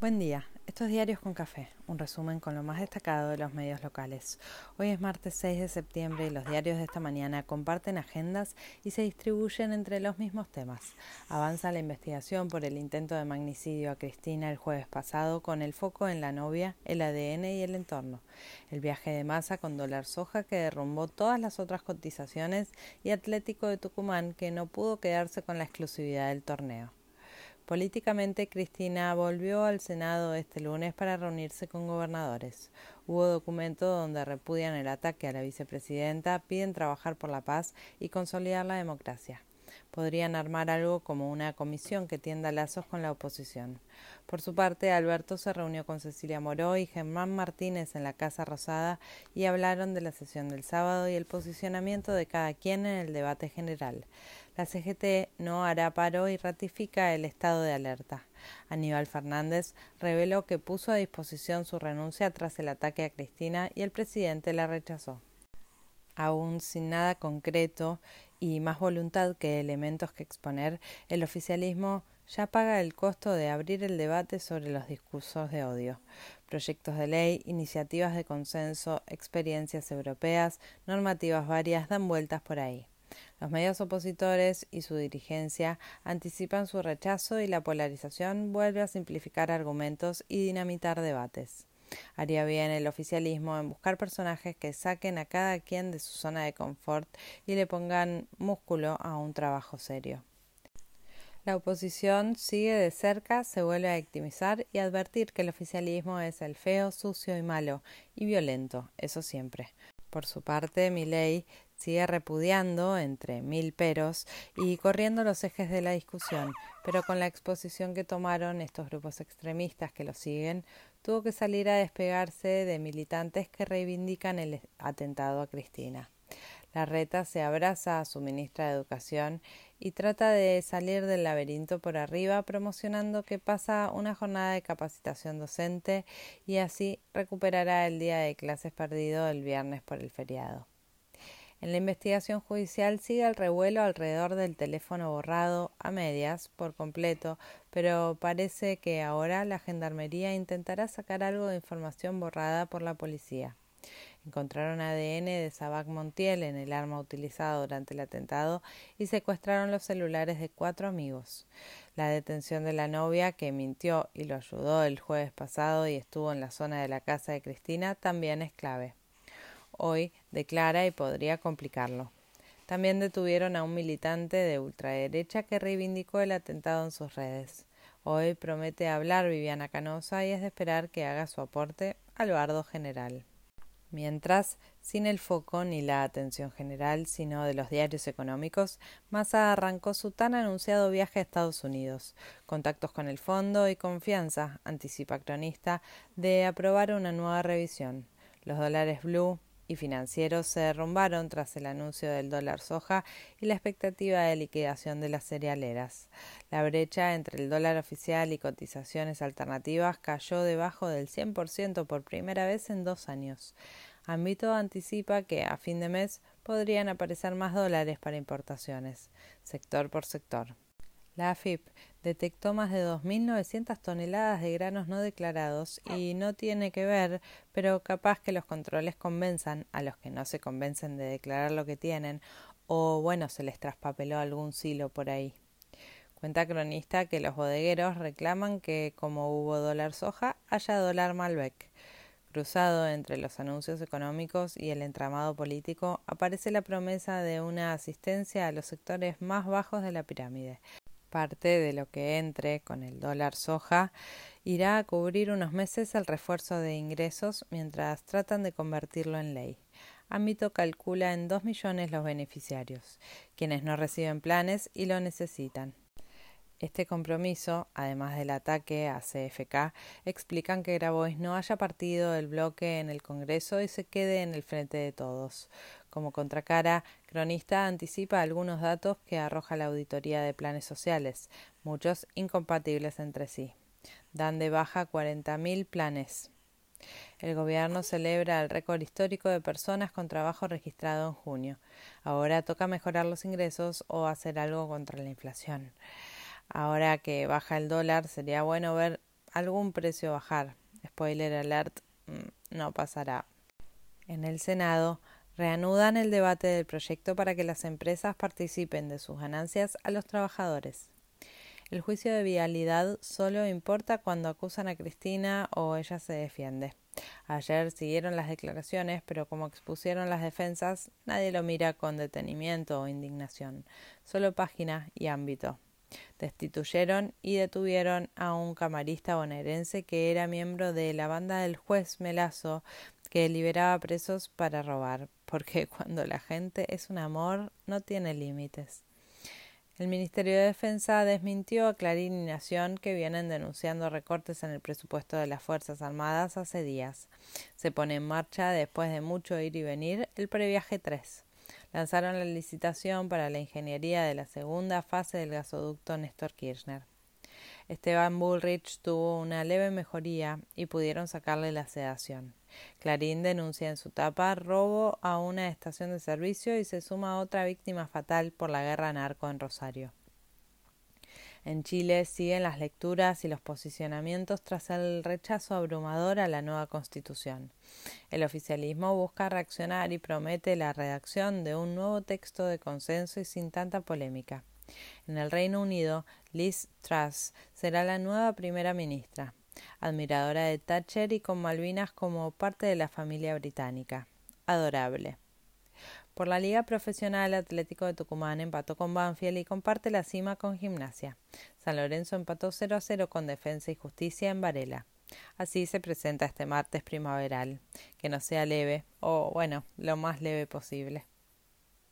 Buen día. Estos diarios con café, un resumen con lo más destacado de los medios locales. Hoy es martes 6 de septiembre y los diarios de esta mañana comparten agendas y se distribuyen entre los mismos temas. Avanza la investigación por el intento de magnicidio a Cristina el jueves pasado con el foco en la novia, el ADN y el entorno. El viaje de masa con dólar soja que derrumbó todas las otras cotizaciones y Atlético de Tucumán que no pudo quedarse con la exclusividad del torneo. Políticamente, Cristina volvió al Senado este lunes para reunirse con gobernadores. Hubo documento donde repudian el ataque a la vicepresidenta, piden trabajar por la paz y consolidar la democracia podrían armar algo como una comisión que tienda lazos con la oposición. Por su parte, Alberto se reunió con Cecilia Moró y Germán Martínez en la Casa Rosada y hablaron de la sesión del sábado y el posicionamiento de cada quien en el debate general. La CGT no hará paro y ratifica el estado de alerta. Aníbal Fernández reveló que puso a disposición su renuncia tras el ataque a Cristina y el presidente la rechazó aún sin nada concreto y más voluntad que elementos que exponer, el oficialismo ya paga el costo de abrir el debate sobre los discursos de odio. Proyectos de ley, iniciativas de consenso, experiencias europeas, normativas varias dan vueltas por ahí. Los medios opositores y su dirigencia anticipan su rechazo y la polarización vuelve a simplificar argumentos y dinamitar debates. Haría bien el oficialismo en buscar personajes que saquen a cada quien de su zona de confort y le pongan músculo a un trabajo serio. La oposición sigue de cerca, se vuelve a victimizar y advertir que el oficialismo es el feo, sucio y malo, y violento, eso siempre. Por su parte, Milei sigue repudiando, entre mil peros, y corriendo los ejes de la discusión, pero con la exposición que tomaron estos grupos extremistas que lo siguen, tuvo que salir a despegarse de militantes que reivindican el atentado a Cristina. La reta se abraza a su ministra de Educación y trata de salir del laberinto por arriba promocionando que pasa una jornada de capacitación docente y así recuperará el día de clases perdido el viernes por el feriado. En la investigación judicial sigue el revuelo alrededor del teléfono borrado a medias por completo, pero parece que ahora la Gendarmería intentará sacar algo de información borrada por la policía. Encontraron ADN de Sabac Montiel en el arma utilizada durante el atentado y secuestraron los celulares de cuatro amigos. La detención de la novia, que mintió y lo ayudó el jueves pasado y estuvo en la zona de la casa de Cristina, también es clave hoy declara y podría complicarlo. También detuvieron a un militante de ultraderecha que reivindicó el atentado en sus redes. Hoy promete hablar Viviana Canosa y es de esperar que haga su aporte al bardo general. Mientras, sin el foco ni la atención general, sino de los diarios económicos, Massa arrancó su tan anunciado viaje a Estados Unidos. Contactos con el fondo y confianza, anticipa cronista, de aprobar una nueva revisión. Los dólares blue, y financieros se derrumbaron tras el anuncio del dólar soja y la expectativa de liquidación de las cerealeras. La brecha entre el dólar oficial y cotizaciones alternativas cayó debajo del 100% por primera vez en dos años. Ambito anticipa que a fin de mes podrían aparecer más dólares para importaciones, sector por sector. La AFIP detectó más de 2.900 toneladas de granos no declarados y no tiene que ver, pero capaz que los controles convenzan a los que no se convencen de declarar lo que tienen o bueno, se les traspapeló algún silo por ahí. Cuenta cronista que los bodegueros reclaman que como hubo dólar soja, haya dólar Malbec. Cruzado entre los anuncios económicos y el entramado político, aparece la promesa de una asistencia a los sectores más bajos de la pirámide, parte de lo que entre con el dólar soja irá a cubrir unos meses el refuerzo de ingresos mientras tratan de convertirlo en ley. Ámbito calcula en dos millones los beneficiarios, quienes no reciben planes y lo necesitan. Este compromiso, además del ataque a CFK, explican que Grabois no haya partido del bloque en el Congreso y se quede en el frente de todos. Como contracara, Cronista anticipa algunos datos que arroja la auditoría de planes sociales, muchos incompatibles entre sí. Dan de baja 40.000 planes. El gobierno celebra el récord histórico de personas con trabajo registrado en junio. Ahora toca mejorar los ingresos o hacer algo contra la inflación. Ahora que baja el dólar, sería bueno ver algún precio bajar. Spoiler alert, mm, no pasará. En el Senado reanudan el debate del proyecto para que las empresas participen de sus ganancias a los trabajadores. El juicio de vialidad solo importa cuando acusan a Cristina o ella se defiende. Ayer siguieron las declaraciones, pero como expusieron las defensas, nadie lo mira con detenimiento o indignación, solo página y ámbito. Destituyeron y detuvieron a un camarista bonaerense que era miembro de la banda del juez Melazo que liberaba presos para robar, porque cuando la gente es un amor no tiene límites. El Ministerio de Defensa desmintió a Clarín y Nación que vienen denunciando recortes en el presupuesto de las Fuerzas Armadas hace días. Se pone en marcha, después de mucho ir y venir, el previaje 3. Lanzaron la licitación para la ingeniería de la segunda fase del gasoducto Néstor Kirchner. Esteban Bullrich tuvo una leve mejoría y pudieron sacarle la sedación. Clarín denuncia en su tapa robo a una estación de servicio y se suma a otra víctima fatal por la guerra narco en Rosario. En Chile siguen las lecturas y los posicionamientos tras el rechazo abrumador a la nueva constitución. El oficialismo busca reaccionar y promete la redacción de un nuevo texto de consenso y sin tanta polémica. En el Reino Unido, Liz Truss será la nueva primera ministra admiradora de Thatcher y con Malvinas como parte de la familia británica. Adorable. Por la Liga Profesional Atlético de Tucumán empató con Banfield y comparte la cima con Gimnasia. San Lorenzo empató 0 a 0 con Defensa y Justicia en Varela. Así se presenta este martes primaveral, que no sea leve, o bueno, lo más leve posible.